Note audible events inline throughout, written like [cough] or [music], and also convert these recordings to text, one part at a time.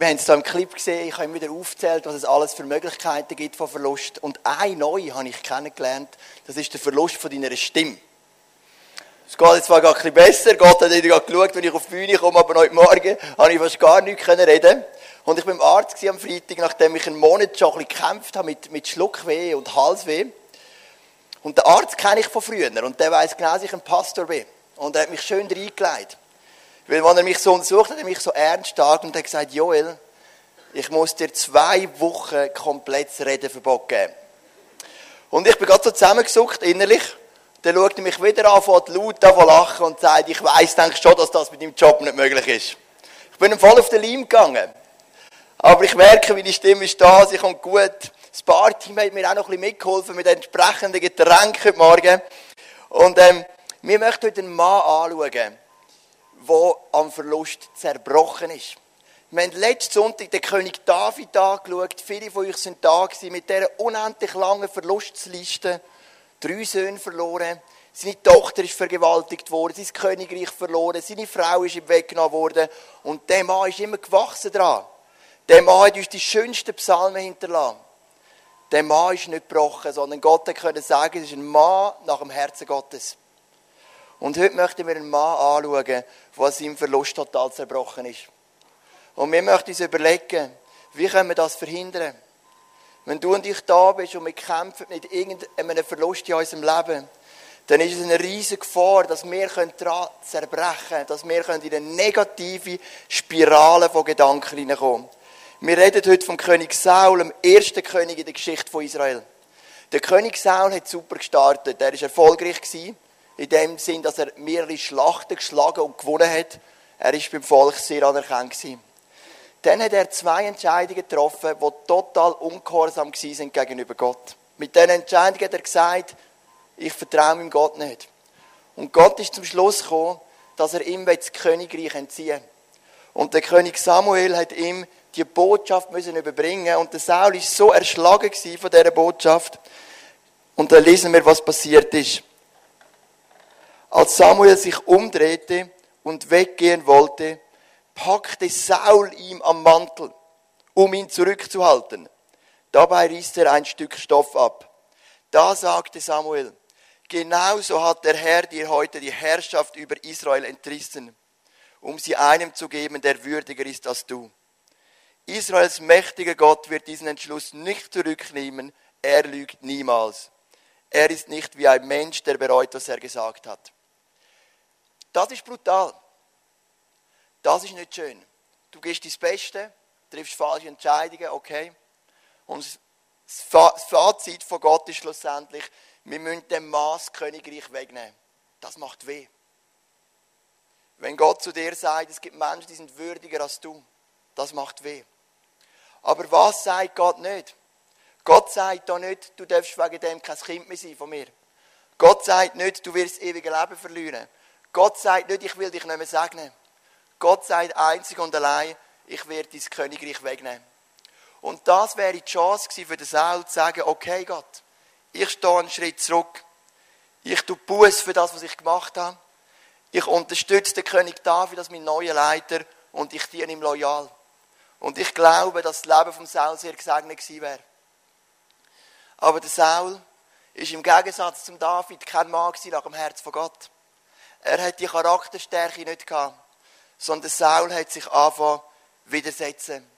Wir haben es hier im Clip gesehen, ich habe immer wieder aufgezählt, was es alles für Möglichkeiten gibt von Verlust. Und eine neue habe ich kennengelernt, das ist der Verlust von deiner Stimme. Es geht jetzt zwar ein bisschen besser, Gott hat wieder geschaut, wenn ich auf die Bühne komme, aber heute Morgen habe ich fast gar nicht reden Und ich war beim Arzt am Freitag, nachdem ich einen Monat schon ein bisschen gekämpft habe mit, mit Schluckweh und Halsweh. Und den Arzt kenne ich von früher und der weiß genau, dass ich ein Pastor bin. Und er hat mich schön reingelegt. Weil, wenn er mich so untersucht, hat er mich so ernst und hat gesagt, Joel, ich muss dir zwei Wochen komplett das Redenverbot geben. Und ich bin gerade so zusammengesucht, innerlich. Dann schaut er mich wieder an, fängt laut an lachen und sagt, ich weiss, denke schon, dass das mit deinem Job nicht möglich ist. Ich bin voll auf den Leim gegangen. Aber ich merke, die Stimme ist da, sie kommt gut. Das Barteam hat mir auch noch ein bisschen mitgeholfen mit entsprechenden Getränken heute Morgen. Und ähm, wir möchten heute einen Mann anschauen, der am Verlust zerbrochen ist. Wir haben letzten Sonntag den König David angeschaut. Viele von euch sind da mit dieser unendlich langen Verlustliste. Drei Söhne verloren. Seine Tochter ist vergewaltigt worden, sein Königreich verloren, seine Frau ist ihm weggenommen worden. Und der Mann ist immer gewachsen dran. Der Mann hat uns die schönsten Psalmen hinterlassen. Der Mann ist nicht gebrochen, sondern Gott konnte sagen, es ist ein Mann nach dem Herzen Gottes. Und heute möchten wir einen Mann anschauen, an seinem Verlust total zerbrochen ist. Und wir möchten uns überlegen, wie können wir das verhindern? Wenn du und ich da bist und wir kämpfen mit irgendeinem Verlust in unserem Leben, dann ist es eine riesige Gefahr, dass wir daran zerbrechen können, dass wir in eine negative Spirale von Gedanken hineinkommen. Wir reden heute vom König Saul, dem ersten König in der Geschichte von Israel. Der König Saul hat super gestartet. Er war erfolgreich in dem Sinn, dass er mehrere Schlachten geschlagen und gewonnen hat. Er ist beim Volk sehr anerkannt gewesen. Dann hat er zwei Entscheidungen getroffen, die total ungehorsam sind gegenüber Gott. Mit diesen Entscheidungen hat er gesagt, ich vertraue meinem Gott nicht. Und Gott ist zum Schluss gekommen, dass er ihm das Königreich entziehen Und der König Samuel hat ihm die Botschaft müssen überbringen und der Saul ist so erschlagen von dieser Botschaft. Und da lesen wir, was passiert ist. Als Samuel sich umdrehte und weggehen wollte, packte Saul ihm am Mantel, um ihn zurückzuhalten. Dabei riss er ein Stück Stoff ab. Da sagte Samuel, genauso hat der Herr dir heute die Herrschaft über Israel entrissen, um sie einem zu geben, der würdiger ist als du. Israels mächtiger Gott wird diesen Entschluss nicht zurücknehmen, er lügt niemals. Er ist nicht wie ein Mensch, der bereut, was er gesagt hat. Das ist brutal. Das ist nicht schön. Du gehst dein Beste, triffst falsche Entscheidungen, okay. Und das Fazit von Gott ist schlussendlich, wir müssen dem Maß Königreich wegnehmen. Das macht weh. Wenn Gott zu dir sagt, es gibt Menschen, die sind würdiger als du, das macht weh. Aber was sagt Gott nicht? Gott sagt da nicht, du darfst wegen dem kein Kind mehr sein von mir. Gott sagt nicht, du wirst das ewige Leben verlieren. Gott sagt nicht, ich will dich nicht mehr segnen. Gott sagt einzig und allein, ich werde dein Königreich wegnehmen. Und das wäre die Chance für den Saul zu sagen, okay Gott, ich stehe einen Schritt zurück. Ich tue Buß für das, was ich gemacht habe. Ich unterstütze den König David als mein neuer Leiter und ich diene ihm loyal. Und ich glaube, dass das Leben von Saul sehr gesegnet gewesen wäre. Aber der Saul ist im Gegensatz zum David kein Mann nach dem Herz von Gott. Er hat die Charakterstärke nicht gehabt, sondern Saul hat sich angefangen widersetzen.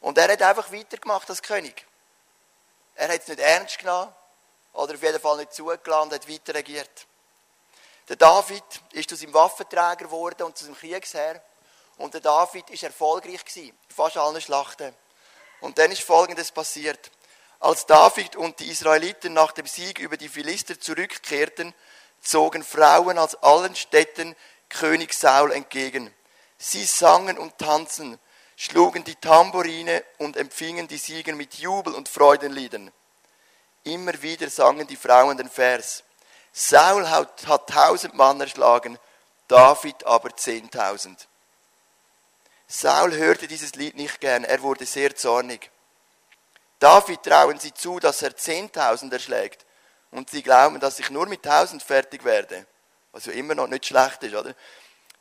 Und er hat einfach weitergemacht als König. Er hat es nicht ernst genommen oder auf jeden Fall nicht zugelassen und hat weiter regiert. Der David ist zu seinem Waffenträger geworden und zu seinem Kriegsherr. Und der David ist erfolgreich gewesen, in fast allen Schlachten. Und dann ist Folgendes passiert. Als David und die Israeliten nach dem Sieg über die Philister zurückkehrten, zogen Frauen aus allen Städten König Saul entgegen. Sie sangen und tanzen, schlugen die Tambourine und empfingen die Sieger mit Jubel und Freudenliedern. Immer wieder sangen die Frauen den Vers. Saul hat, hat tausend Mann erschlagen, David aber zehntausend. Saul hörte dieses Lied nicht gern, er wurde sehr zornig. David trauen sie zu, dass er zehntausend erschlägt und sie glauben, dass ich nur mit tausend fertig werde, was ja immer noch nicht schlecht ist, oder?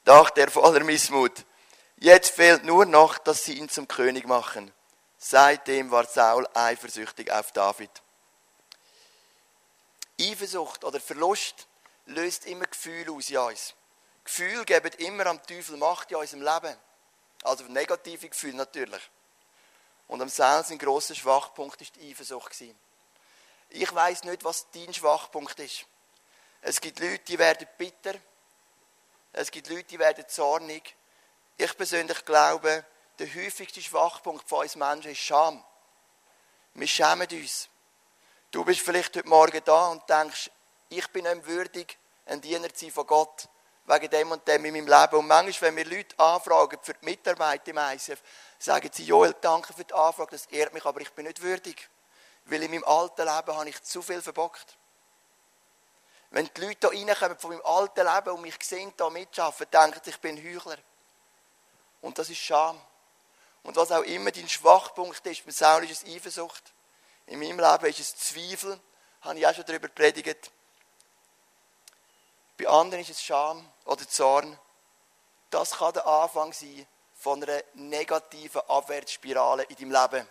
Dachte er voller Missmut. Jetzt fehlt nur noch, dass sie ihn zum König machen. Seitdem war Saul eifersüchtig auf David. Eifersucht oder Verlust löst immer Gefühle aus in uns. Gefühle geben immer am Teufel Macht in unserem Leben. Also negative Gefühle natürlich. Und am Saul sein grosser Schwachpunkt ist die Eifersucht. Ich weiß nicht, was dein Schwachpunkt ist. Es gibt Leute, die werden bitter. Es gibt Leute, die werden zornig. Ich persönlich glaube, der häufigste Schwachpunkt von uns Menschen ist Scham. Wir schämen uns. Du bist vielleicht heute Morgen da und denkst, ich bin nicht würdig, ein Diener zu sein von Gott, wegen dem und dem in meinem Leben. Und manchmal, wenn wir Leute anfragen für die Mitarbeit im ICF, sagen sie, Joel, danke für die Anfrage, das ehrt mich, aber ich bin nicht würdig. Weil in meinem alten Leben habe ich zu viel verbockt. Wenn die Leute hier reinkommen von meinem alten Leben und mich sehen, hier mitschaffen, denken sie, ich bin Heuchler. Und das ist Scham. Und was auch immer dein Schwachpunkt ist, bei Saul ist es Eifersucht. In meinem Leben ist es Zweifel, habe ich auch schon darüber predigt. Bei anderen ist es Scham oder Zorn. Das kann der Anfang sein von einer negativen Abwärtsspirale in deinem Leben.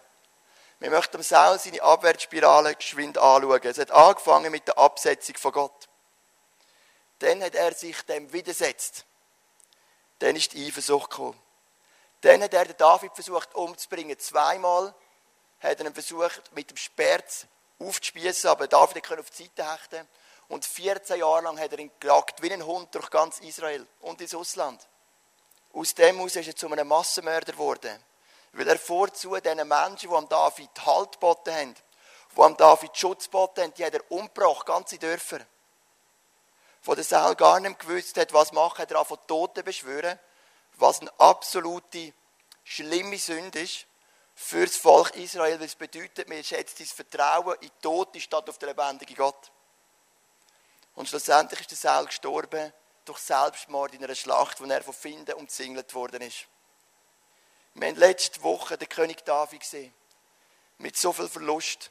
Wir möchten Saul seine Abwärtsspirale geschwind anschauen. Es hat angefangen mit der Absetzung von Gott. Dann hat er sich dem widersetzt. Dann ist die Eifersucht gekommen. Dann hat er den David versucht umzubringen. Zweimal hat er ihn versucht, mit dem Sperz aufzuspießen, aber David konnte auf die Seite hechten. Und 14 Jahre lang hat er ihn gejagt, wie ein Hund durch ganz Israel und ins Ausland. Aus dem aus ist er zu einem Massenmörder geworden. Weil er vorzu diesen Menschen, die am David Halt geboten haben, die am David Schutz geboten haben, die hat er umgebracht, ganze Dörfer. Von der Saul gar nicht gewusst hat, was machen, hat er von Toten beschwören, was eine absolute schlimme Sünde ist für das Volk Israel, weil es bedeutet, man schätzt das Vertrauen in Tote statt auf den lebendigen Gott. Und schlussendlich ist der Saul gestorben durch Selbstmord in einer Schlacht, wo er von Finden umzingelt worden ist. Wir haben letzte Woche den König David gesehen. Mit so viel Verlust.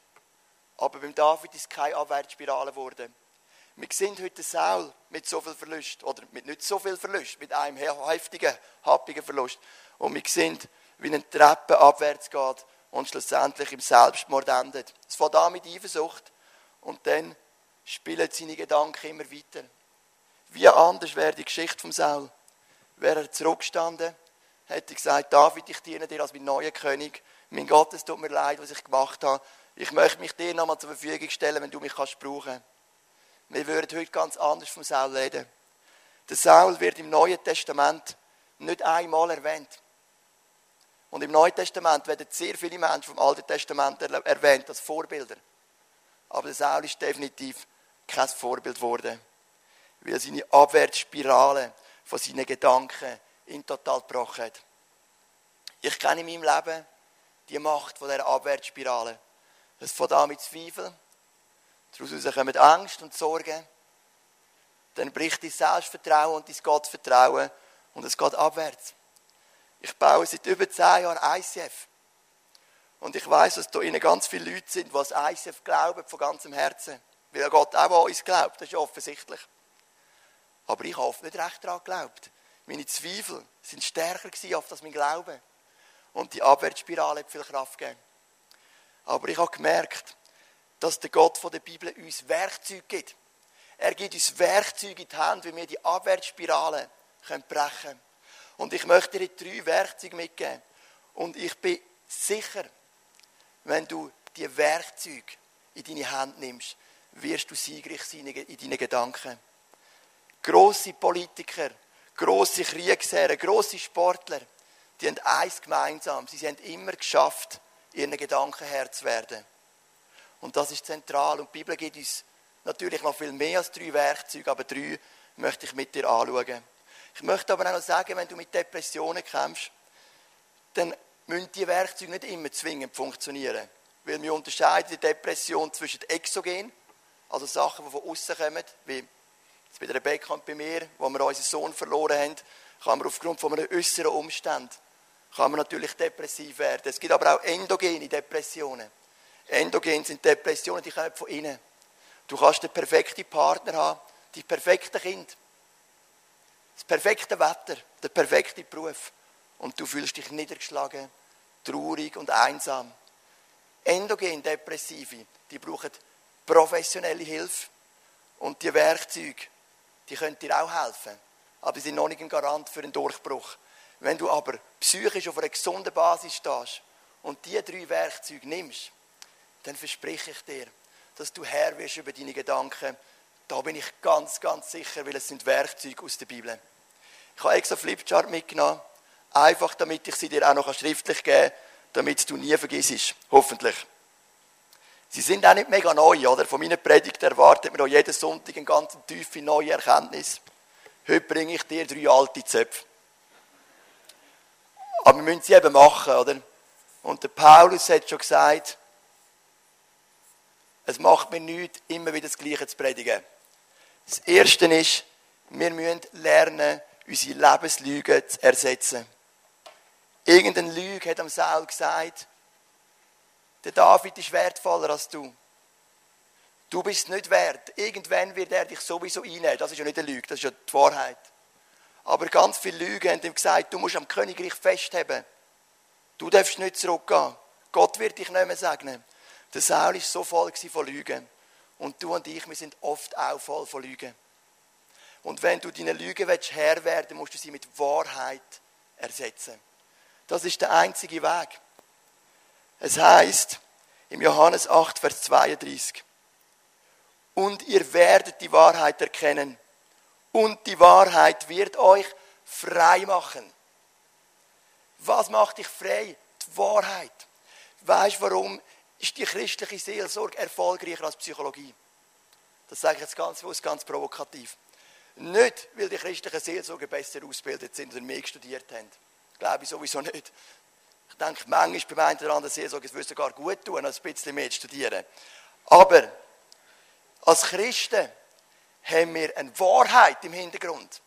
Aber beim David ist keine Abwärtsspirale geworden. Wir sehen heute Saul mit so viel Verlust. Oder mit nicht so viel Verlust, mit einem heftigen, happigen Verlust. Und wir sehen, wie eine Treppe abwärts geht und schlussendlich im Selbstmord endet. Es fängt an mit Eifersucht und dann spielen seine Gedanken immer weiter. Wie anders wäre die Geschichte vom Saul? Wäre er zurückgestanden, hätte gesagt, David, ich diene dir als mein neuer König. Mein Gott, es tut mir leid, was ich gemacht habe. Ich möchte mich dir nochmal zur Verfügung stellen, wenn du mich kannst brauchen. Wir würden heute ganz anders vom Saul reden. Der Saul wird im Neuen Testament nicht einmal erwähnt. Und im Neuen Testament werden sehr viele Menschen vom Alten Testament erwähnt als Vorbilder. Aber der Saul ist definitiv kein Vorbild geworden, weil seine Abwärtsspirale von seinen Gedanken ihn total gebrochen hat. Ich kenne in meinem Leben die Macht von dieser Abwärtsspirale. Es fängt an mit Zweifel, daraus kommen Angst und Sorgen, dann bricht dein Selbstvertrauen und dein Gottvertrauen und es geht abwärts. Ich baue seit über zehn Jahren ICF. Und ich weiß, dass da innen ganz viele Leute sind, die an ICF glauben, von ganzem Herzen. Weil Gott auch an uns glaubt, das ist offensichtlich. Aber ich habe oft nicht recht daran geglaubt. Meine Zweifel sind stärker gewesen, als mein Glaube. Und die Abwärtsspirale hat viel Kraft gegeben. Aber ich habe gemerkt, dass der Gott von der Bibel uns Werkzeuge gibt. Er gibt uns Werkzeuge in die Hand, wie wir die Abwärtsspirale brechen können. Und ich möchte dir drei Werkzeuge mitgeben. Und ich bin sicher, wenn du die Werkzeuge in deine Hand nimmst, wirst du siegreich sein in deinen Gedanken. Grosse Politiker, grosse Kriegsherren, grosse Sportler, die haben eins gemeinsam. Sie haben immer geschafft, ihren Gedanken Herr zu werden. Und das ist zentral. Und die Bibel gibt uns natürlich noch viel mehr als drei Werkzeuge, aber drei möchte ich mit dir anschauen. Ich möchte aber auch noch sagen, wenn du mit Depressionen kämpfst, dann müssen die Werkzeuge nicht immer zwingend funktionieren. Weil wir unterscheiden die Depression zwischen Exogen, also Sachen, die von außen kommen, wie bei der Rebecca und bei mir, wo wir unseren Sohn verloren haben, kann man aufgrund von einem äußeren Umstand kann man natürlich depressiv werden. Es gibt aber auch endogene Depressionen. Endogen sind Depressionen, die kommen von innen. Du kannst den perfekten Partner haben, die perfekte Kind, das perfekte Wetter, der perfekte Beruf. und du fühlst dich niedergeschlagen, traurig und einsam. Endogen Depressive, die brauchen professionelle Hilfe und die Werkzeuge, die können dir auch helfen, aber sie sind noch nicht ein Garant für einen Durchbruch. Wenn du aber psychisch auf einer gesunden Basis stehst und diese drei Werkzeuge nimmst, dann verspreche ich dir, dass du Herr wirst über deine Gedanken. Da bin ich ganz, ganz sicher, weil es sind Werkzeuge aus der Bibel. Ich habe extra Flipchart mitgenommen, einfach damit ich sie dir auch noch schriftlich geben kann, damit du nie vergisst. Hoffentlich. Sie sind auch nicht mega neu, oder? Von meiner Predigt erwartet man auch jeden Sonntag eine ganz tiefe neue Erkenntnis. Heute bringe ich dir drei alte Zöpfe. Aber wir müssen sie eben machen, oder? Und der Paulus hat schon gesagt, es macht mir nichts, immer wieder das Gleiche zu predigen. Das Erste ist, wir müssen lernen, unsere Lebenslüge zu ersetzen. Irgendeine Lüge hat am Saul gesagt, der David ist wertvoller als du. Du bist nicht wert. Irgendwann wird er dich sowieso einnehmen. Das ist ja nicht eine Lüge, das ist ja die Wahrheit. Aber ganz viele Lügen haben ihm gesagt, du musst am Königreich festheben. Du darfst nicht zurückgehen. Gott wird dich nicht mehr segnen. Der Saul war so voll von Lügen. Und du und ich, wir sind oft auch voll von Lügen. Und wenn du deine Lügen Herr werden willst, musst du sie mit Wahrheit ersetzen. Das ist der einzige Weg. Es heißt im Johannes 8, Vers 32, und ihr werdet die Wahrheit erkennen und die Wahrheit wird euch frei machen. Was macht dich frei? Die Wahrheit. Weißt du, warum ist die christliche Seelsorge erfolgreicher als Psychologie? Das sage ich jetzt ganz bewusst, ganz provokativ. Nicht, weil die christlichen Seelsorger besser ausgebildet sind oder mehr studiert haben. Glaube ich sowieso nicht. Ich denke, manchmal bei einem oder anderen Seelsorger würde es sogar gut tun, ein bisschen mehr zu studieren. Aber als Christen haben wir eine Wahrheit im Hintergrund.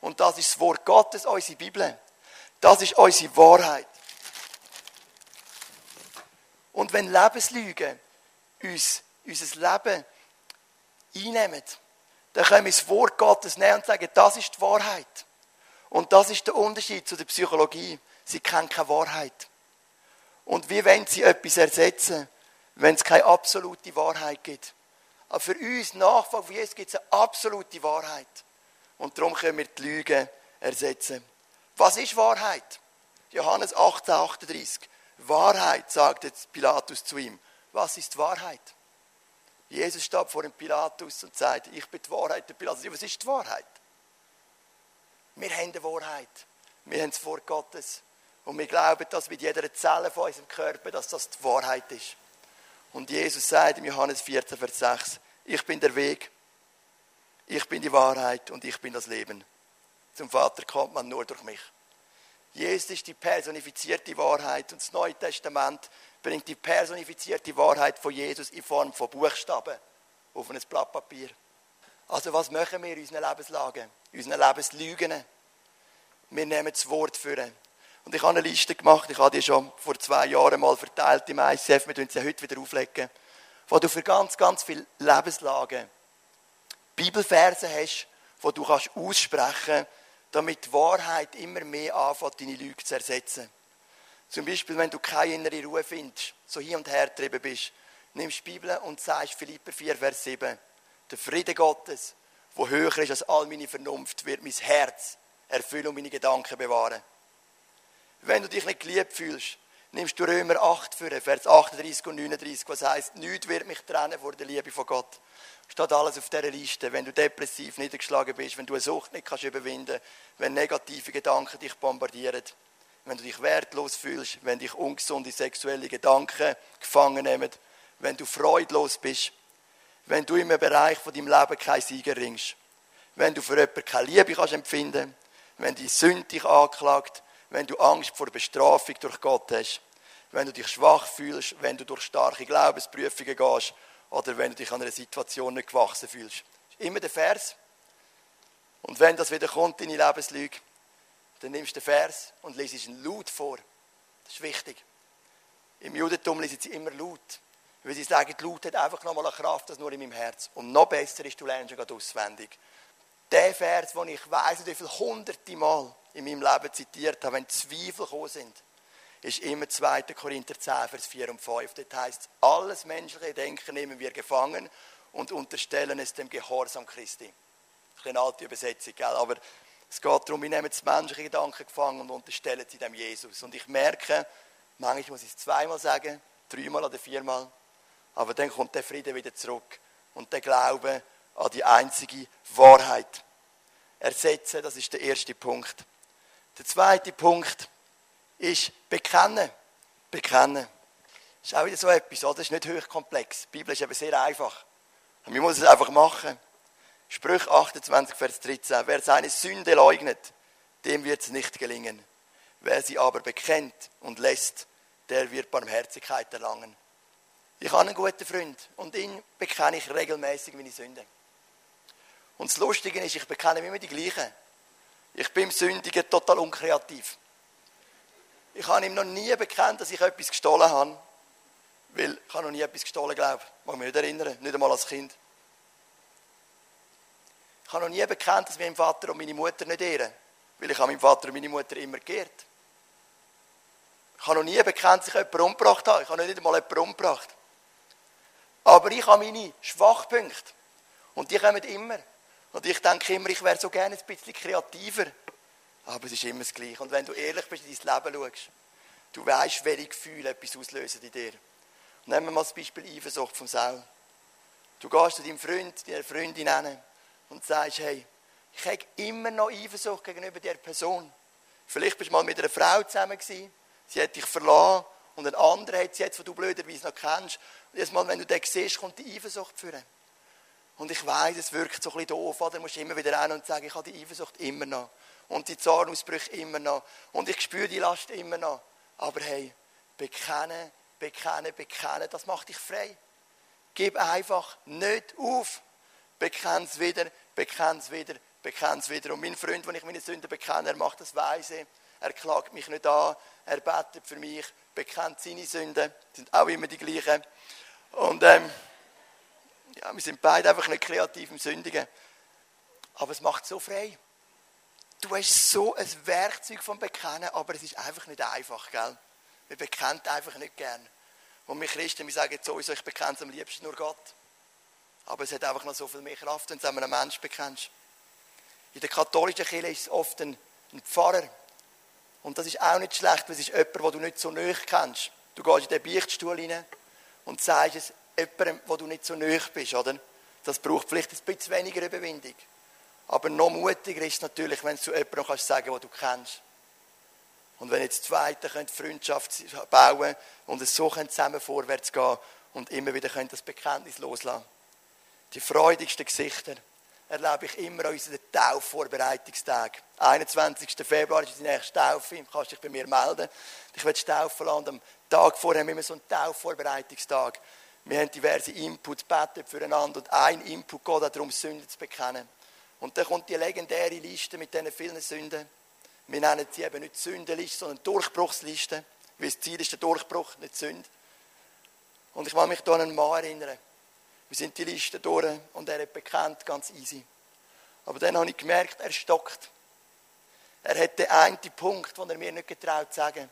Und das ist das Wort Gottes, unsere Bibel. Das ist unsere Wahrheit. Und wenn Lebenslügen uns unser Leben einnehmen, dann können wir das Wort Gottes nehmen und sagen, das ist die Wahrheit. Und das ist der Unterschied zu der Psychologie. Sie kennen keine Wahrheit. Und wie wollen sie etwas ersetzen, wenn es keine absolute Wahrheit gibt? Aber für uns Nachfolger von Jesus gibt es eine absolute Wahrheit. Und darum können wir die Lüge ersetzen. Was ist Wahrheit? Johannes 18, 38. Wahrheit, sagt jetzt Pilatus zu ihm. Was ist Wahrheit? Jesus steht vor dem Pilatus und sagt, ich bin die Wahrheit. Der Pilatus, was ist die Wahrheit? Wir haben die Wahrheit. Wir haben das Wort Gottes. Und wir glauben, dass mit jeder Zelle von unserem Körper, dass das die Wahrheit ist. Und Jesus sagt im Johannes 14, Vers 6, ich bin der Weg, ich bin die Wahrheit und ich bin das Leben. Zum Vater kommt man nur durch mich. Jesus ist die personifizierte Wahrheit und das Neue Testament bringt die personifizierte Wahrheit von Jesus in Form von Buchstaben auf ein Blatt Papier. Also was machen wir in unseren Lebenslagen, in unseren Lebenslügen? Wir nehmen das Wort für. Und ich habe eine Liste gemacht, ich habe die schon vor zwei Jahren mal verteilt im ICF, wir tun sie heute wieder auflegen, wo du für ganz, ganz viele Lebenslagen Bibelverse hast, wo du kannst aussprechen damit die Wahrheit immer mehr anfängt, deine Lüge zu ersetzen. Zum Beispiel, wenn du keine innere Ruhe findest, so hin und her getrieben bist, nimmst die Bibel und sagst Philipper 4, Vers 7, der Friede Gottes, wo höher ist als all meine Vernunft, wird mein Herz erfüllen und meine Gedanken bewahren. Wenn du dich nicht geliebt fühlst, nimmst du Römer 8 für, Vers 38 und 39, was heißt, nichts wird mich trennen vor der Liebe von Gott. Steht alles auf dieser Liste. Wenn du depressiv niedergeschlagen bist, wenn du eine Sucht nicht kannst überwinden wenn negative Gedanken dich bombardieren, wenn du dich wertlos fühlst, wenn dich ungesunde sexuelle Gedanken gefangen nehmen, wenn du freudlos bist, wenn du im Bereich von deinem Leben keinen Sieger ringst, wenn du für jemanden keine Liebe kannst empfinden, wenn die Sünde dich anklagt, wenn du Angst vor Bestrafung durch Gott hast, wenn du dich schwach fühlst, wenn du durch starke Glaubensprüfungen gehst oder wenn du dich an einer Situation nicht gewachsen fühlst. Das ist immer der Vers. Und wenn das wieder kommt in deine Lebenslüge, dann nimmst du den Vers und liest ihn laut vor. Das ist wichtig. Im Judentum lesen sie immer laut. Weil sie sagen, die Laut hat einfach nochmal eine Kraft, das nur in meinem Herz. Und noch besser ist, du lernst schon auswendig. Der Vers, den ich weiss, wie viele hunderte Mal in meinem Leben zitiert habe, wenn Zweifel gekommen sind, ist immer 2. Korinther 10, Vers 4 und 5. Dort heißt alles menschliche Denken nehmen wir gefangen und unterstellen es dem Gehorsam Christi. Eine alte Übersetzung, gell? aber es geht darum, wir nehmen das menschliche Gedanken gefangen und unterstellen sie dem Jesus. Und ich merke, manchmal muss ich es zweimal sagen, dreimal oder viermal, aber dann kommt der Friede wieder zurück und der Glaube an die einzige Wahrheit. Ersetzen, das ist der erste Punkt. Der zweite Punkt ist bekennen. Bekennen. Das ist auch wieder so etwas, oder? Das ist nicht hochkomplex. Die Bibel ist eben sehr einfach. Man muss es einfach machen. Sprüch 28, Vers 13. Wer seine Sünde leugnet, dem wird es nicht gelingen. Wer sie aber bekennt und lässt, der wird Barmherzigkeit erlangen. Ich habe einen guten Freund und ihn bekenne ich regelmäßig meine Sünden. Und das Lustige ist, ich bekenne immer die gleichen. Ich bin im Sündigen total unkreativ. Ich habe ihm noch nie bekannt, dass ich etwas gestohlen habe. Weil ich habe noch nie etwas gestohlen, glaube ich. Mag mich nicht erinnern, nicht einmal als Kind. Ich habe noch nie bekannt, dass meinen Vater und meine Mutter nicht ehren. Weil ich habe meinen Vater und meine Mutter immer geehrt. Ich habe noch nie bekannt, dass ich jemanden umgebracht habe. Ich habe nicht einmal jemanden umgebracht. Aber ich habe meine Schwachpunkte. Und die kommen immer. Und ich denke immer, ich wäre so gerne ein bisschen kreativer. Aber es ist immer das Gleiche. Und wenn du ehrlich bist in dein Leben schaust, du weißt, welche Gefühle etwas auslösen in dir. Nehmen wir mal das Beispiel Eifersucht vom Saul. Du gehst zu deinem Freund, deiner Freundin hin und sagst, hey, ich habe immer noch Eifersucht gegenüber dieser Person. Vielleicht bist du mal mit einer Frau zusammen gewesen, sie hat dich verlassen und ein anderer hat sie jetzt, den du blöderweise noch kennst. Und jedes Mal, wenn du den siehst, kommt die Eifersucht führen. Und ich weiß, es wirkt so ein bisschen doof, oder? Du musst immer wieder rein und sagen, ich habe die Eifersucht immer noch. Und die Zornausbrüche immer noch. Und ich spüre die Last immer noch. Aber hey, bekennen, bekennen, bekennen, das macht dich frei. Gib einfach nicht auf. Bekenn es wieder, bekenn es wieder, bekenn es wieder. Und mein Freund, wenn ich meine Sünden bekenne, er macht das weise. Er klagt mich nicht an. Er betet für mich, bekennt seine Sünden. Das sind auch immer die gleichen. Und ähm, ja, wir sind beide einfach nicht kreativ im Sündigen. Aber es macht so frei. Du hast so ein Werkzeug vom Bekennen, aber es ist einfach nicht einfach, gell? Wir bekennen einfach nicht gern. Und wir Christen, wir sagen sowieso, ich bekenne am liebsten nur Gott. Aber es hat einfach noch so viel mehr Kraft, wenn du einem Menschen bekennst. In der katholischen Kirche ist es oft ein, ein Pfarrer. Und das ist auch nicht schlecht, weil es ist jemand, den du nicht so nahe kennst. Du gehst in den Beichtstuhl rein und sagst es jemandem, wo du nicht so nahe bist, oder? Das braucht vielleicht ein bisschen weniger Überwindung. Aber noch mutiger ist es natürlich, wenn du jemandem kannst sagen kannst, den du kennst. Und wenn jetzt Zweite könnt Freundschaft bauen und es so zusammen vorwärts gehen und immer wieder könnt das Bekenntnis loslassen. Die freudigsten Gesichter erlebe ich immer an unseren Taufvorbereitungstag. 21. Februar ist die nächste Taufe. Du kannst dich bei mir melden. Ich werde taufen lassen. Am Tag vorher haben wir immer so einen Taufvorbereitungstag. Wir haben diverse Inputs, beten füreinander und ein Input geht darum, Sünden zu bekennen. Und dann kommt die legendäre Liste mit diesen vielen Sünden. Wir nennen sie eben nicht Sündenliste, sondern Durchbruchsliste. Weil das Ziel ist der Durchbruch, nicht Sünde. Und ich kann mich da an einen Mann erinnern. Wir sind die Liste durch und er hat bekannt, ganz easy. Aber dann habe ich gemerkt, er stockt. Er hat den einen Punkt, den er mir nicht getraut zu sagen.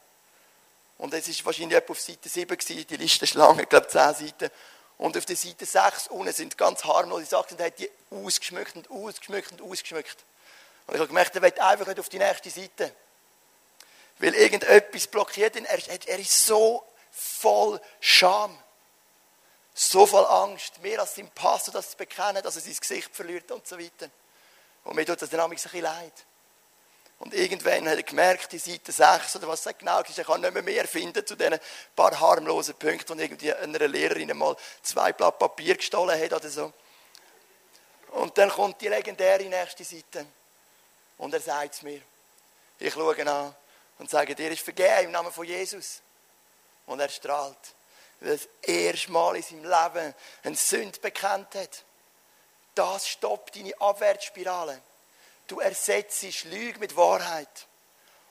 Und es war wahrscheinlich etwa auf Seite 7 gewesen, die Liste ist lang, ich glaube 10 Seiten. Und auf der Seite 6 unten sind ganz harmlose Sachen und er hat die ausgeschmückt und ausgeschmückt und ausgeschmückt. Und ich habe gemerkt, er will einfach nicht auf die nächste Seite. Weil irgendetwas blockiert ihn. Er, er ist so voll Scham. So voll Angst. Mehr als sein Pastor das zu bekennen, dass er sein Gesicht verliert und so weiter. Und mir tut das dann ein bisschen leid. Und irgendwann hat er gemerkt, die Seite 6 oder was das genau ist, er kann nicht mehr mehr finden zu diesen paar harmlosen Punkten, und irgendwie einer Lehrerin mal zwei Blatt Papier gestohlen hat oder so. Und dann kommt die legendäre nächste Seite. Und er sagt es mir. Ich schaue ihn an und sage, dir ist vergeben im Namen von Jesus. Und er strahlt, weil er das erste Mal in seinem Leben eine Sünde bekannt hat. Das stoppt deine Abwärtsspirale. Du ersetzt Lüge mit Wahrheit.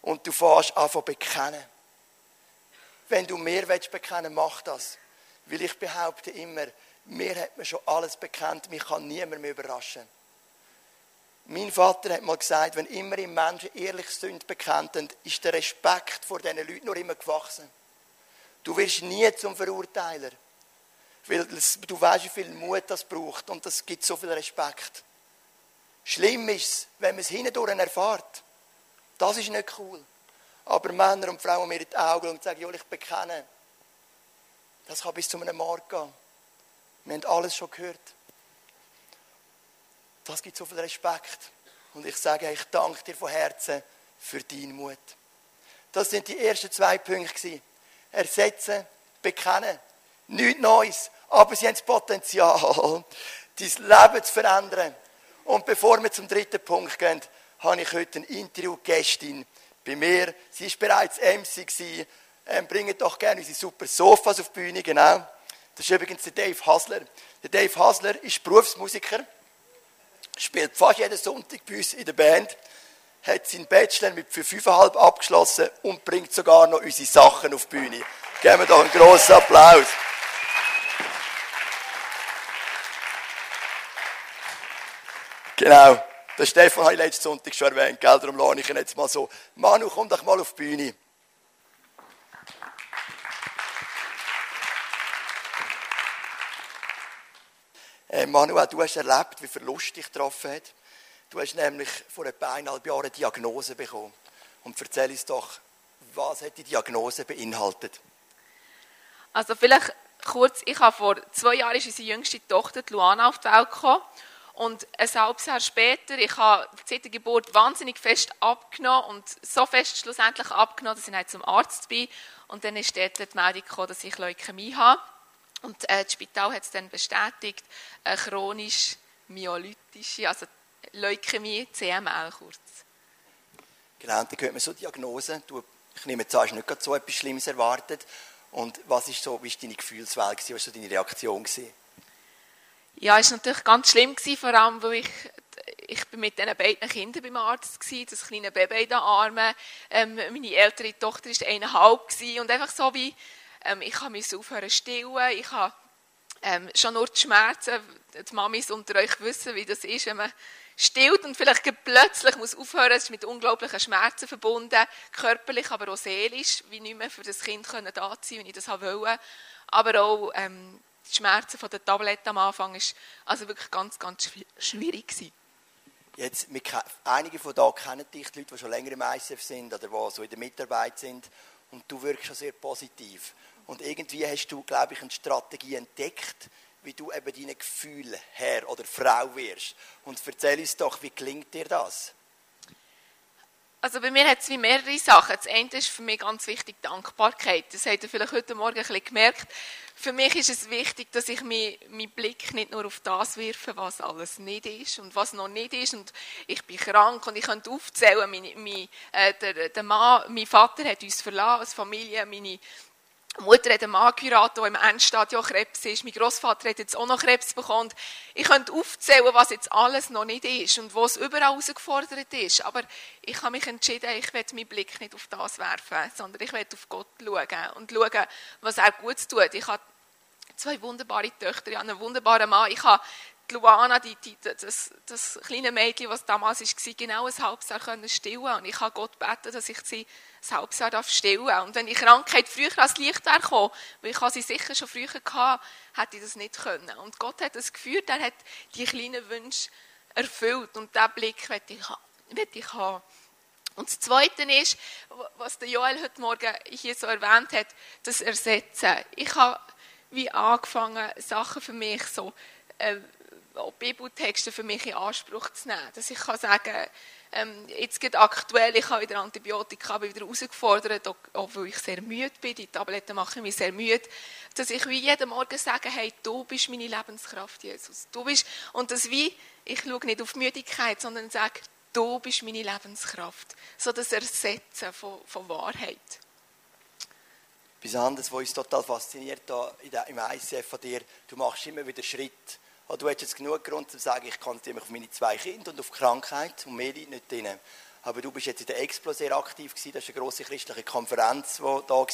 Und du fährst an zu bekennen. Wenn du mehr willst bekennen, mach das. Weil ich behaupte immer, mir hat man schon alles bekannt, mich kann niemand mehr überraschen. Mein Vater hat mal gesagt, wenn immer im Menschen ehrlich Sünde bekennt, dann ist der Respekt vor diesen Leuten nur immer gewachsen. Du wirst nie zum Verurteiler. Weil du weißt, wie viel Mut das braucht und das gibt so viel Respekt. Schlimm ist es, wenn man es hindurch erfährt. Das ist nicht cool. Aber Männer und Frauen mir in die Augen und sagen, ja, ich bekenne. Das kann bis zu einem Mord gehen. Wir haben alles schon gehört. Das gibt so viel Respekt. Und ich sage, ich danke dir von Herzen für deinen Mut. Das sind die ersten zwei Punkte. Ersetzen, bekennen. Nichts Neues. Aber sie haben das Potenzial, [laughs] dein Leben zu verändern. Und bevor wir zum dritten Punkt gehen, habe ich heute ein Interview-Gästin bei mir. Sie war bereits MC. Ähm, bringen doch gerne unsere super Sofas auf die Bühne, genau. Das ist übrigens der Dave Hasler. Der Dave Hasler ist Berufsmusiker, spielt fast jeden Sonntag bei uns in der Band, hat seinen Bachelor mit für 5,5 abgeschlossen und bringt sogar noch unsere Sachen auf die Bühne. Geben wir doch einen grossen Applaus. Genau. Der Stefan habe ich letzten Sonntag schon erwähnt, gell? Darum lade ich ihn jetzt mal so. Manu, komm doch mal auf die Bühne. Äh, Manuel, du hast erlebt, wie Verlust dich getroffen hat. Du hast nämlich vor etwa eineinhalb Jahren eine Diagnose bekommen. Und erzähl uns doch, was hat die Diagnose beinhaltet? Also vielleicht kurz, ich habe vor zwei Jahren ist unsere jüngste Tochter, Luana, auf die Welt gekommen. Und ein halbes Jahr später, ich habe seit der Geburt wahnsinnig fest abgenommen und so fest schlussendlich abgenommen, dass ich zum Arzt bin. Und dann ist dort die Meldung gekommen, dass ich Leukämie habe. Und äh, das Spital hat es dann bestätigt, eine chronisch myelolytische, also Leukämie, CML kurz. Genau, dann hört man so Diagnosen. Du, ich nehme jetzt an, hast nicht so etwas Schlimmes erwartet. Und was ist so, wie war deine Gefühlswelt, was war so deine Reaktion? Gewesen? Ja, es war natürlich ganz schlimm, vor allem, weil ich, ich bin mit diesen beiden Kindern beim Arzt war, das kleine Baby in den Armen. Ähm, meine ältere Tochter war eineinhalb und einfach so wie ähm, ich musste aufhören stillen. Ich habe ähm, schon nur die Schmerzen. Die Mamis unter euch wissen, wie das ist, wenn man stillt und vielleicht plötzlich muss aufhören. Es ist mit unglaublichen Schmerzen verbunden, körperlich, aber auch seelisch, wie nicht mehr für das Kind da sein, wenn ich das wollte. Aber auch ähm, die Schmerzen von der Tablette am Anfang ist also wirklich ganz, ganz schwierig gewesen. Jetzt, einige von da kennen dich, die Leute, die schon länger im ICF sind oder die so in der Mitarbeit sind und du wirkst schon sehr positiv. Und irgendwie hast du, glaube ich, eine Strategie entdeckt, wie du eben deine Gefühle Herr oder Frau wirst. Und erzähl uns doch, wie klingt dir das? Also bei mir hat es wie mehrere Sachen. Das eine ist für mich ganz wichtig Dankbarkeit. Das habt ihr vielleicht heute Morgen ein bisschen gemerkt. Für mich ist es wichtig, dass ich meinen Blick nicht nur auf das wirfe, was alles nicht ist und was noch nicht ist. Und ich bin krank und ich könnte aufzählen, mein, mein, äh, der, der Mann, mein Vater hat uns verlassen als Familie, meine Mutter hat einen Mann geheiratet, der im Endstadium Krebs ist. Mein Großvater hat jetzt auch noch Krebs bekommen. Ich könnte aufzählen, was jetzt alles noch nicht ist und wo es überall herausgefordert ist. Aber ich habe mich entschieden, ich werde meinen Blick nicht auf das werfen, sondern ich werde auf Gott schauen und schauen, was er gut tut. Ich habe zwei wunderbare Töchter, ich habe einen wunderbaren Mann. Ich habe Luana, die, die, das, das, kleine Mädchen, was damals war, genau ein halbes Jahr können stillen Und ich habe Gott beten, dass ich sie ein halbes Jahr stillen darf. Und wenn die Krankheit früher als Licht gekommen, weil ich sie sicher schon früher hatte, hätte ich das nicht können. Und Gott hat das geführt, er hat die kleinen Wünsche erfüllt. Und diesen Blick möchte ich, möchte ich haben. Und das Zweite ist, was der Joel heute Morgen hier so erwähnt hat, das Ersetzen. Ich habe wie angefangen, Sachen für mich so äh, auch Bibeltexte für mich in Anspruch zu nehmen. Dass ich kann sagen, ähm, jetzt geht aktuell, ich habe wieder Antibiotika bin wieder herausgefordert, weil ich sehr müde bin, die Tabletten machen mich sehr müde, dass ich wie jeden Morgen sage, hey, du bist meine Lebenskraft, Jesus. Du bist, und das wie, ich schaue nicht auf Müdigkeit, sondern sage, du bist meine Lebenskraft. So das Ersetzen von, von Wahrheit. Etwas anderes, was uns total fasziniert da im ICF von dir, du machst immer wieder Schritt Oh, du hast jetzt genug Grund zu sagen, ich konzentriere mich auf meine zwei Kinder und auf Krankheit und mehr nicht drin. Aber du bist jetzt in der Explo sehr aktiv gewesen. Das ist eine grosse christliche Konferenz, die da war,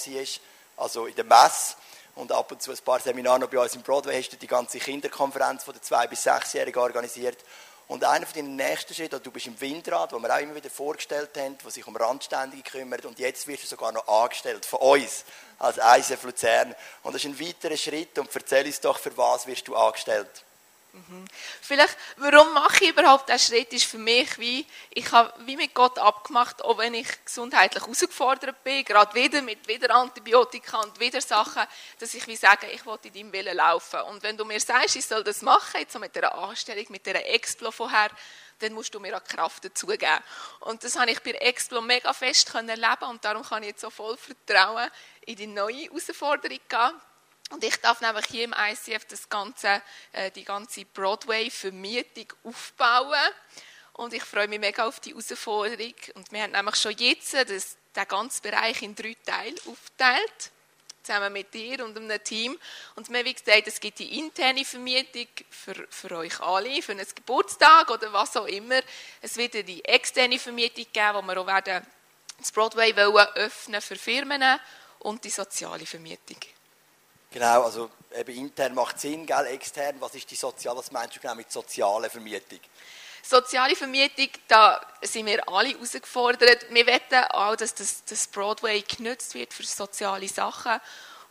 also in der Messe. Und ab und zu ein paar Seminare noch bei uns im Broadway hast du die ganze Kinderkonferenz von der zwei bis sechsjährigen organisiert. Und einer von deinen nächsten Schritten, du bist im Windrad, wo wir auch immer wieder vorgestellt haben, der sich um Randständige kümmert. Und jetzt wirst du sogar noch angestellt von uns als ISF Luzern. Und das ist ein weiterer Schritt. Und erzähl uns doch, für was wirst du angestellt? Mhm. Vielleicht, warum mache ich überhaupt diesen Schritt, ist für mich wie, ich habe wie mit Gott abgemacht, auch wenn ich gesundheitlich herausgefordert bin, gerade wieder mit wieder Antibiotika und wieder Sachen, dass ich wie sage, ich will in deinem Willen laufen. Und wenn du mir sagst, ich soll das machen, jetzt so mit dieser Anstellung, mit dieser Explo vorher, dann musst du mir auch Kraft dazugeben. Und das habe ich bei Explo mega fest erleben und darum kann ich jetzt so voll Vertrauen in die neue Herausforderung gehen. Und ich darf nämlich hier im ICF das ganze, äh, die ganze Broadway-Vermietung aufbauen. Und ich freue mich mega auf die Herausforderung. Und wir haben nämlich schon jetzt das, den ganzen Bereich in drei Teile aufgeteilt. Zusammen mit dir und einem Team. Und wir haben gesagt, es gibt die interne Vermietung für, für euch alle, für einen Geburtstag oder was auch immer. Es wird die externe Vermietung geben, wo wir auch werden das Broadway wollen öffnen für Firmen und die soziale Vermietung. Genau, also eben intern macht Sinn, gell? extern, was ist die soziale, was meinst du genau mit sozialer Vermietung? Soziale Vermietung, da sind wir alle herausgefordert. Wir wetten auch, dass das, das Broadway genutzt wird für soziale Sachen.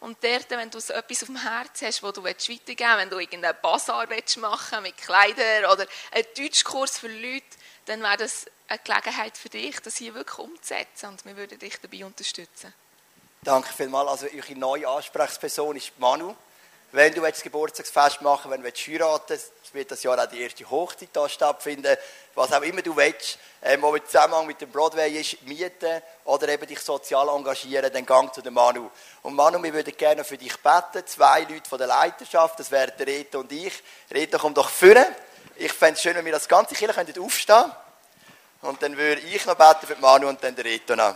Und dort, wenn du so etwas auf dem Herz hast, wo du weitergeben willst, wenn du irgendeinen Bazar machen mit Kleidern oder einen Deutschkurs für Leute, dann wäre das eine Gelegenheit für dich, das hier wirklich umzusetzen. Und wir würden dich dabei unterstützen. Danke vielmals. Also, eure neue Ansprechperson ist Manu. Wenn du das Geburtstagsfest machen willst, wenn du heiraten wird das Jahr auch die erste Hochzeit da stattfinden. Was auch immer du willst, ähm, wo mit Zusammenhang mit dem Broadway ist, mieten oder eben dich sozial engagieren, dann gang zu dem Manu. Und Manu, wir würden gerne für dich beten. Zwei Leute von der Leiterschaft, das wären der Reto und ich. Reto, komm doch führen. Ich fände es schön, wenn wir das ganze Kirche aufstehen könnten. Und dann würde ich noch beten für Manu und dann der Reto noch.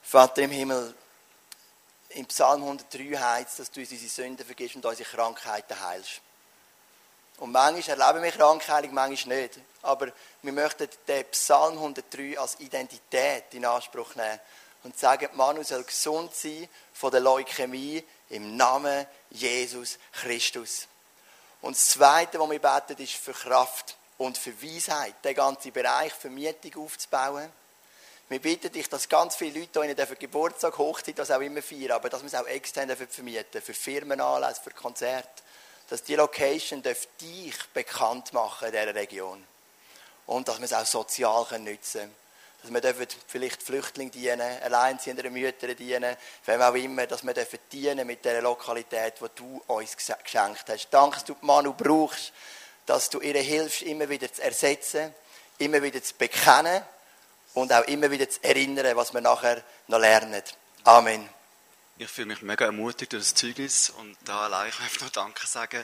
Vater im Himmel, im Psalm 103 heißt dass du uns unsere Sünden vergisst und unsere Krankheiten heilst. Und manchmal erleben wir Krankheiten, manchmal nicht. Aber wir möchten den Psalm 103 als Identität in Anspruch nehmen und sagen, Manu soll gesund sein von der Leukämie im Namen Jesus Christus. Und das Zweite, was wir beten, ist für Kraft und für Weisheit, den ganzen Bereich Vermietung aufzubauen wir bitten dich, dass ganz viele Leute hier in Geburtstag, Hochzeit, das auch immer feiern, aber dass wir es auch extern vermieten für Firmenanlässe, für Konzerte. Dass die Location dich bekannt machen in dieser Region. Und dass wir es auch sozial nutzen können. Dass wir dürfen vielleicht Flüchtlingen dienen, alleinziehenden Müttern dienen, wem auch immer, dass wir dürfen dienen mit dieser Lokalität, die du uns geschenkt hast. Danke, dass du Manu brauchst, dass du ihr hilfst, immer wieder zu ersetzen, immer wieder zu bekennen und auch immer wieder zu erinnern, was wir nachher noch lernen. Amen. Ich fühle mich mega ermutigt durch das Zeugnis und da allein ich möchte noch Danke sagen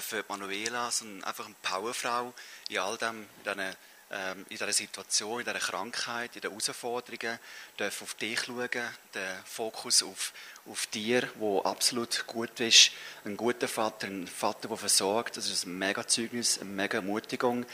für Manuela, so einfach eine Powerfrau in all dem, in dieser, ähm, in dieser Situation, in dieser Krankheit, in den Herausforderungen, darf auf dich schauen, den Fokus auf, auf dir, wo absolut gut ist, ein guter Vater, ein Vater, der versorgt, das ist ein mega Zeugnis, eine mega Ermutigung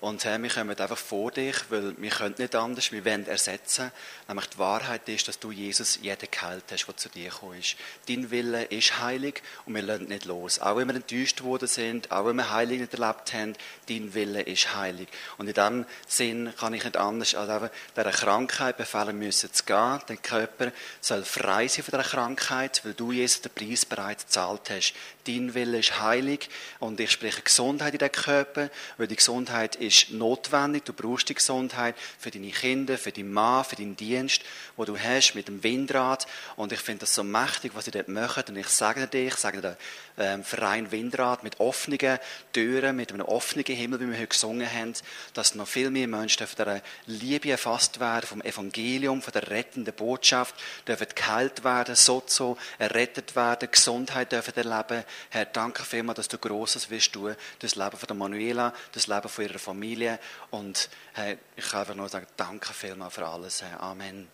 und Herr, wir kommen einfach vor dich, weil wir können nicht anders, wir wollen ersetzen. Nämlich die Wahrheit ist, dass du Jesus jeden geheilt hast, der zu dir gekommen ist. Dein Wille ist heilig und wir lassen nicht los. Auch wenn wir enttäuscht worden sind, auch wenn wir Heilig nicht erlebt haben, dein Wille ist heilig. Und in diesem Sinn kann ich nicht anders als einfach dieser Krankheit befehlen müssen zu gehen. Der Körper soll frei sein von dieser Krankheit, weil du Jesus den Preis bereits gezahlt hast. Dein Wille ist heilig und ich spreche Gesundheit in den Körper, weil die Gesundheit ist notwendig. Du brauchst die Gesundheit für deine Kinder, für deinen Mann, für deinen Dienst, wo du hast mit dem Windrad. Und ich finde das so mächtig, was sie dort machen. Und ich sage dir, ich sage dir, ähm, Verein Windrad mit offenen Türen, mit einem offenen Himmel, wie wir heute gesungen haben, dass noch viel mehr Menschen von dieser Liebe erfasst werden, vom Evangelium, von der rettenden Botschaft, dürfen geheilt werden, so so errettet werden, Gesundheit dürfen erleben. Herr, danke vielmals, dass du Grosses willst tun, das Leben von der Manuela, das Leben von ihrer Familie und hey, ich kann einfach nur sagen, danke vielmals für alles. Herr. Amen.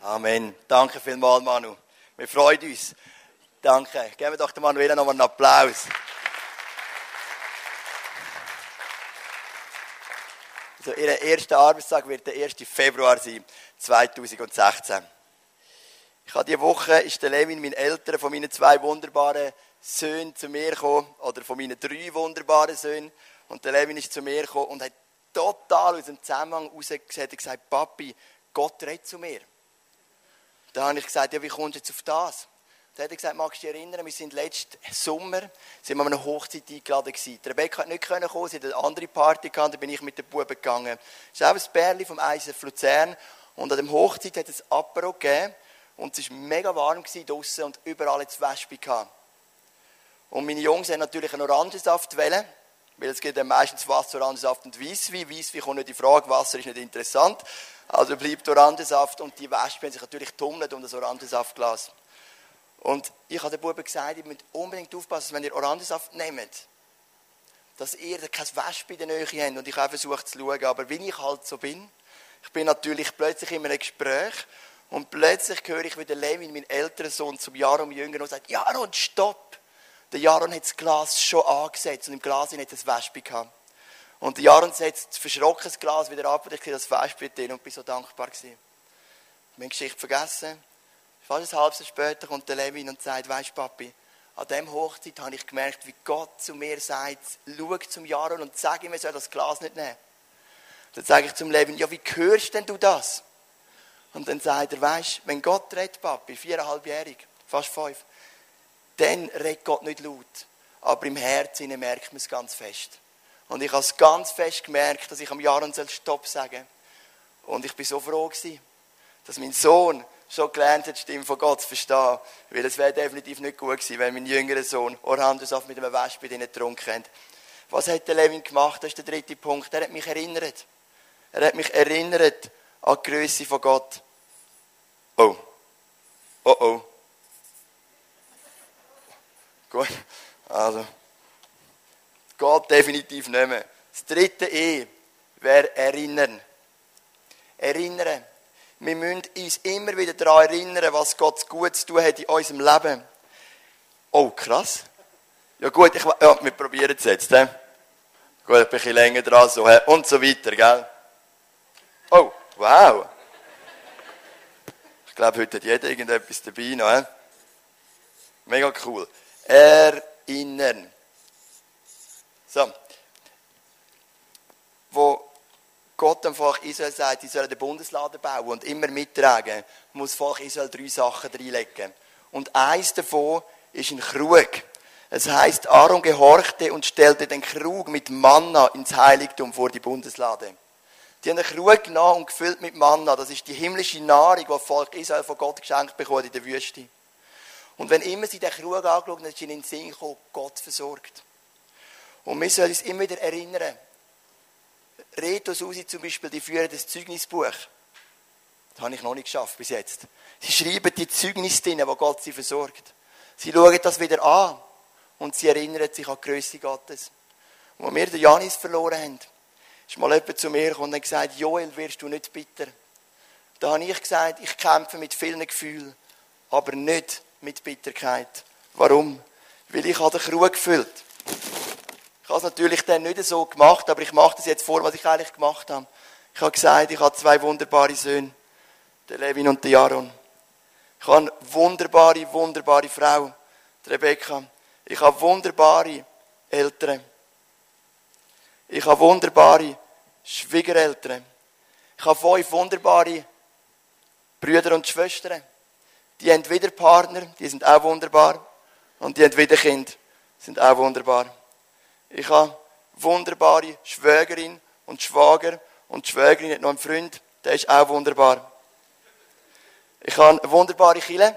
Amen. Danke vielmals, Manu. Wir freuen uns. Danke. Geben wir doch der Manuela noch mal einen Applaus. Also, ihr erster Arbeitstag wird der 1. Februar sein, 2016. Ich habe diese Woche ist der Levin, mein Eltern, von meinen zwei wunderbaren Söhnen zu mir gekommen, oder von meinen drei wunderbaren Söhnen. Und der Levin ist zu mir gekommen und hat total aus dem Zusammenhang gesagt, Papi, Gott redet zu mir. Da habe ich gesagt, ja, wie kommst du jetzt auf das? Da hat er gesagt, magst du dich erinnern, wir sind letzten Sommer sind wir an einer Hochzeit eingeladen gewesen. Rebecca hat nicht können kommen, sie hat eine andere Party gehabt, da bin ich mit den Buben gegangen. Das ist auch ein Bärli vom ISF Luzern und an dem Hochzeit hat es ein Apero gegeben und es war mega warm draußen und überall jetzt Wespe gehabt. Und meine Jungs haben natürlich einen Orangensaft wählen, weil es gibt dann meistens Wasser, Orangensaft und Weisswein. Weisswein kommt nicht in Frage, Wasser ist nicht interessant. Also bleibt Orangensaft und die Wespen haben sich natürlich tummelt um das Orangensaftglas. Und ich habe den Buben gesagt, ihr müsst unbedingt aufpassen, wenn ihr Orangensaft nehmt, dass ihr kein Wespe in der Nähe habt. Und ich habe versucht zu schauen, aber wie ich halt so bin, ich bin natürlich plötzlich in einem Gespräch und plötzlich höre ich, wie der Levin, mein älterer Sohn, zum Jaron jünger und sagt, Jaron, stopp! Der Jaron hat das Glas schon angesetzt und im Glas hat es Wespe gehabt. Und der Jaron setzt das Glas wieder ab und ich sehe das Wespe drin und bin so dankbar gewesen. Meine Geschichte vergessen. Fast ein halbes Jahr später kommt der Levin und sagt, weisst Papi, an diesem Hochzeit habe ich gemerkt, wie Gott zu mir sagt, schau zum Jaron und sag ihm, er soll das Glas nicht nehmen. Dann sage ich zum Levin, ja, wie hörst denn du das? Und dann sagt er, weisst, wenn Gott redet, Papi, viereinhalbjährig, fast fünf, dann redet Gott nicht laut. Aber im Herzen merkt man es ganz fest. Und ich habe es ganz fest gemerkt, dass ich am Jahren Stopp sagen soll. Und ich bin so froh gewesen, dass mein Sohn schon gelernt hat, die Stimme von Gott zu verstehen. Weil es wäre definitiv nicht gut gewesen, wenn mein jüngerer Sohn Orangensaft mit einem Wespe drinnen getrunken hätte. Was hat der Levin gemacht? Das ist der dritte Punkt. Er hat mich erinnert. Er hat mich erinnert an die Größe von Gott. Oh. Oh oh. Gut. Also. Gott definitiv nicht mehr. Das dritte E wäre erinnern. Erinnern. Wir müssen uns immer wieder daran erinnern, was Gott gut zu tun hat in unserem Leben. Oh, krass. Ja gut, ich, ja, wir probieren es jetzt. He? Gut, ein bisschen länger dran so, und so weiter, gell? Oh, wow. Ich glaube, heute hat jeder irgendetwas dabei noch. He? Mega cool. Erinnern. So. Wo Gott dem Volk Israel sagt, sie sollen den Bundesladen bauen und immer mittragen, muss das Volk Israel drei Sachen reinlegen. Und eins davon ist ein Krug. Es heißt, Aaron gehorchte und stellte den Krug mit Manna ins Heiligtum vor die Bundeslade. Die haben einen Krug genommen und gefüllt mit Manna. Das ist die himmlische Nahrung, die das Volk Israel von Gott geschenkt bekommt in der Wüste. Und wenn immer sie den Krug angeschaut haben, ist ihnen in den Sinn gekommen, Gott versorgt. Und wir sollen uns immer wieder erinnern, Reto Susi zum Beispiel, die führen das Zeugnisbuch. Das habe ich noch nicht geschafft bis jetzt. Sie schreiben die Zeugnisse drin, wo Gott sie versorgt. Sie schauen das wieder an und sie erinnern sich an die Größe Gottes. Und als wir den Janis verloren haben, ist mal jemand zu mir gekommen und hat gesagt, Joel, wirst du nicht bitter? Da habe ich gesagt, ich kämpfe mit vielen Gefühlen, aber nicht mit Bitterkeit. Warum? Weil ich den Krug gefüllt ich habe es natürlich dann nicht so gemacht, aber ich mache das jetzt vor, was ich eigentlich gemacht habe. Ich habe gesagt, ich habe zwei wunderbare Söhne, den Levin und den Jaron. Ich habe eine wunderbare, wunderbare Frau, die Rebecca. Ich habe wunderbare Eltern. Ich habe wunderbare Schwiegereltern. Ich habe fünf wunderbare Brüder und Schwestern. Die haben wieder Partner, die sind auch wunderbar. Und die haben wieder Kinder, sind auch wunderbar. Ich habe wunderbare Schwägerin und Schwager. Und die Schwägerin hat noch einen Freund, der ist auch wunderbar. Ich habe eine wunderbare Kille.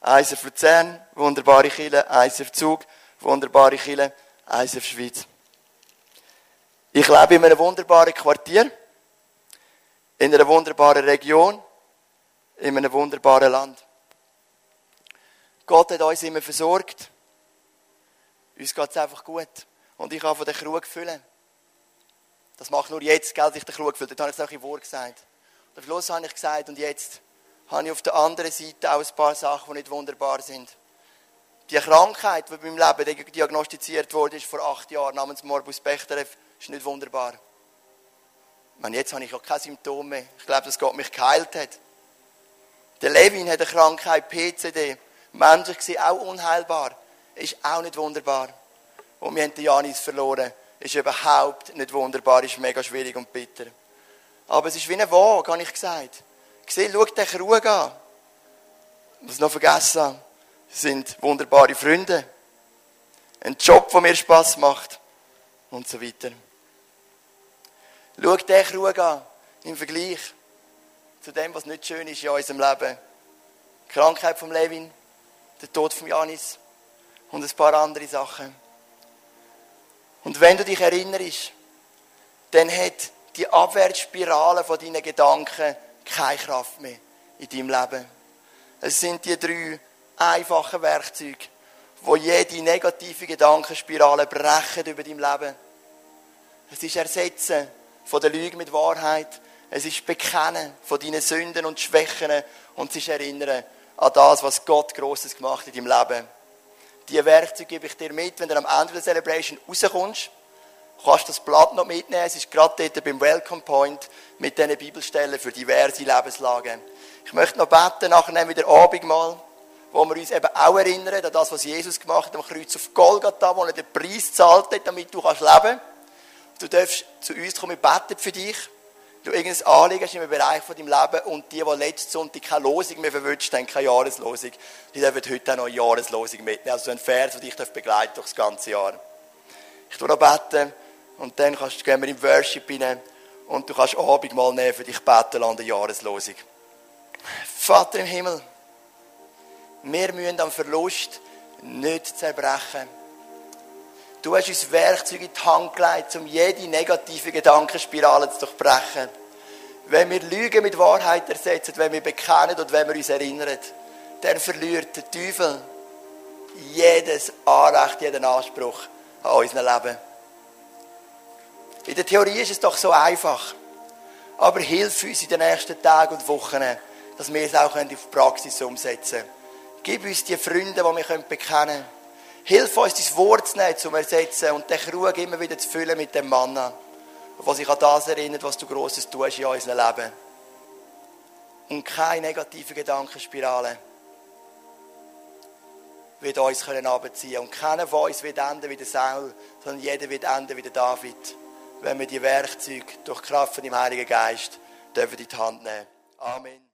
Eins auf Luzern, wunderbare Kille. Eins auf Zug, wunderbare Kille. Eins auf Schweiz. Ich lebe in einem wunderbaren Quartier. In einer wunderbaren Region. In einem wunderbaren Land. Gott hat uns immer versorgt. Uns geht es einfach gut. Und ich kann von den Krug füllen. Das macht nur jetzt, gell, dass ich den Krug fülle. Das habe ich auch Wort gesagt. Und am Schluss habe ich gesagt, und jetzt habe ich auf der anderen Seite auch ein paar Sachen, die nicht wunderbar sind. Die Krankheit, die bei meinem Leben diagnostiziert wurde, ist vor acht Jahren, namens Morbus Bechterew, ist nicht wunderbar. Ich meine, jetzt habe ich auch keine Symptome. Ich glaube, dass Gott mich geheilt hat. Der Levin hat eine Krankheit, PCD. Menschlich gesehen auch unheilbar ist auch nicht wunderbar. Und wir haben den Janis verloren. ist überhaupt nicht wunderbar, ist mega schwierig und bitter. Aber es ist wie eine Waage, habe ich gesagt. Sieh, schau den Krug an. Was ich noch vergessen habe, sind wunderbare Freunde. Ein Job, der mir Spass macht. Und so weiter. Schau den Krug an, im Vergleich zu dem, was nicht schön ist in unserem Leben. Die Krankheit von Levin, der Tod von Janis und ein paar andere Sachen. Und wenn du dich erinnerst, dann hat die Abwärtsspirale von deinen Gedanken keine Kraft mehr in deinem Leben. Es sind die drei einfachen Werkzeuge, wo jede negative Gedankenspirale brechen über dein Leben. Es ist Ersetzen von der Lüge mit Wahrheit. Es ist Bekennen von deinen Sünden und Schwächen und ist Erinnern an das, was Gott Großes gemacht hat in deinem Leben. Die Werkzeuge gebe ich dir mit, wenn du am Ende der Celebration rauskommst. Du kannst das Blatt noch mitnehmen. Es ist gerade dort beim Welcome Point mit diesen Bibelstellen für diverse Lebenslagen. Ich möchte noch beten, nachher den Abendmahl, wo wir uns eben auch erinnern an das, was Jesus gemacht hat am Kreuz auf Golgatha, wo er den Preis zahlt hat, damit du kannst leben Du darfst zu uns kommen, wir beten für dich. Du irgendein Anliegen hast im Bereich von deinem Leben und die, die letzten Sonntag keine Losung mehr verwünscht haben, keine Jahreslosung, die dürfen heute auch noch eine Jahreslosung mitnehmen. Also so ein Vers, der dich begleiten durch das ganze Jahr. Ich tue noch beten und dann kannst, gehen wir im Worship rein und du kannst Abendmahl nehmen für dich beten an der Jahreslosung. Vater im Himmel, wir müssen am Verlust nicht zerbrechen. Du hast uns Werkzeuge in die Hand gelegt, um jede negative Gedankenspirale zu durchbrechen. Wenn wir Lügen mit Wahrheit ersetzen, wenn wir bekennen und wenn wir uns erinnern, dann verliert der Teufel jedes Anrecht, jeden Anspruch an unserem Leben. In der Theorie ist es doch so einfach. Aber hilf uns in den nächsten Tagen und Wochen, dass wir es auch auf die Praxis umsetzen können. Gib uns die Freunde, die wir bekennen können. Hilf uns, dein Wort zu nehmen, zu ersetzen und den Krug immer wieder zu füllen mit dem Manna, was sich an das erinnert, was du Grosses tust in unserem Leben. Und keine negative Gedankenspirale wird uns können Und keiner von uns wird enden wie der Saul, sondern jeder wird enden wie der David, wenn wir die Werkzeuge durch Kraft von dem Heiligen Geist dürfen in die Hand nehmen. Amen.